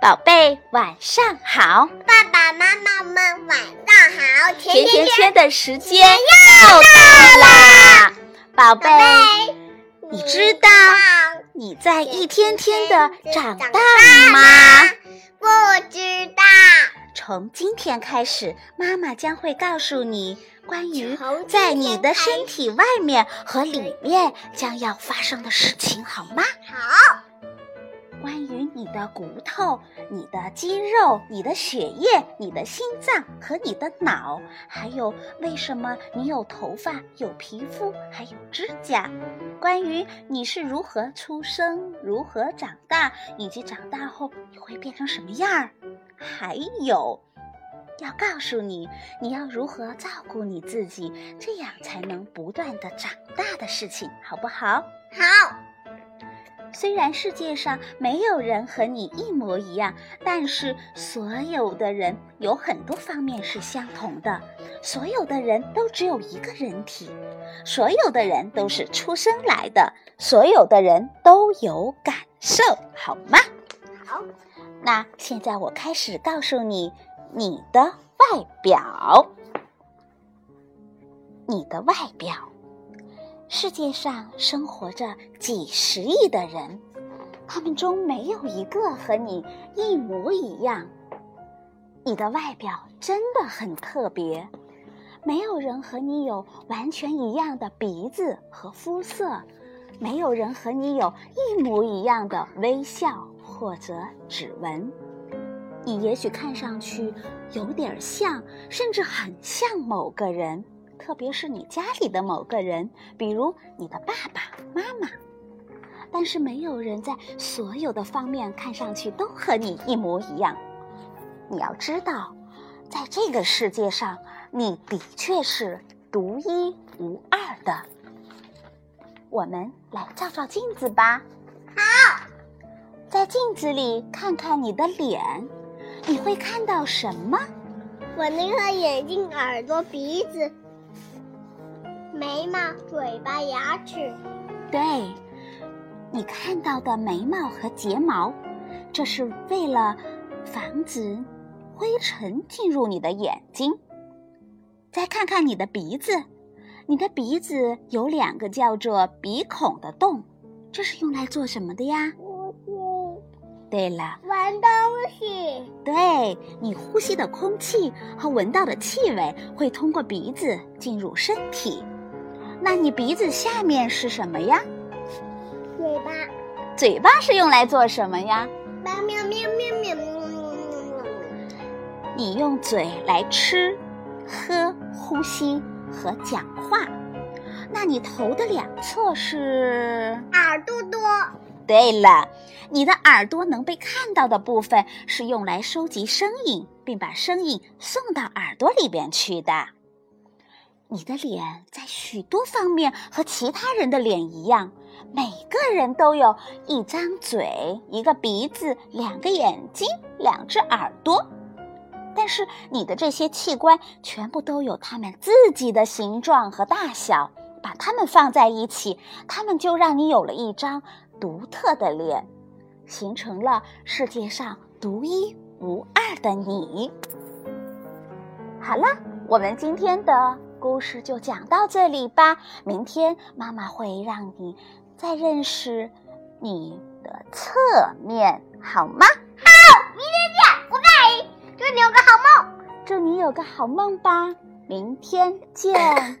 宝贝，晚上好！爸爸妈妈们晚上好！甜甜圈的时间又到啦，宝贝，你知道你在一天天的长大吗？不知道。从今天开始，妈妈将会告诉你关于在你的身体外面和里面将要发生的事情，好吗？好。你的骨头、你的肌肉、你的血液、你的心脏和你的脑，还有为什么你有头发、有皮肤、还有指甲？关于你是如何出生、如何长大，以及长大后你会变成什么样儿？还有，要告诉你你要如何照顾你自己，这样才能不断的长大的事情，好不好？好。虽然世界上没有人和你一模一样，但是所有的人有很多方面是相同的。所有的人都只有一个人体，所有的人都是出生来的，所有的人都有感受，好吗？好。那现在我开始告诉你你的外表，你的外表。世界上生活着几十亿的人，他们中没有一个和你一模一样。你的外表真的很特别，没有人和你有完全一样的鼻子和肤色，没有人和你有一模一样的微笑或者指纹。你也许看上去有点像，甚至很像某个人。特别是你家里的某个人，比如你的爸爸妈妈，但是没有人在所有的方面看上去都和你一模一样。你要知道，在这个世界上，你的确是独一无二的。我们来照照镜子吧。好，在镜子里看看你的脸，你会看到什么？我那个眼睛、耳朵、鼻子。眉毛、嘴巴、牙齿，对，你看到的眉毛和睫毛，这是为了防止灰尘进入你的眼睛。再看看你的鼻子，你的鼻子有两个叫做鼻孔的洞，这是用来做什么的呀？呼吸。对了，闻东西。对你呼吸的空气和闻到的气味会通过鼻子进入身体。那你鼻子下面是什么呀？嘴巴。嘴巴是用来做什么呀？喵喵喵喵喵。你用嘴来吃、喝、呼吸和讲话。那你头的两侧是？耳朵朵。对了，你的耳朵能被看到的部分是用来收集声音，并把声音送到耳朵里边去的。你的脸在许多方面和其他人的脸一样，每个人都有一张嘴、一个鼻子、两个眼睛、两只耳朵。但是你的这些器官全部都有它们自己的形状和大小，把它们放在一起，它们就让你有了一张独特的脸，形成了世界上独一无二的你。好了，我们今天的。故事就讲到这里吧。明天妈妈会让你再认识你的侧面，好吗？好，明天见，拜拜。祝你有个好梦。祝你有个好梦吧。明天见。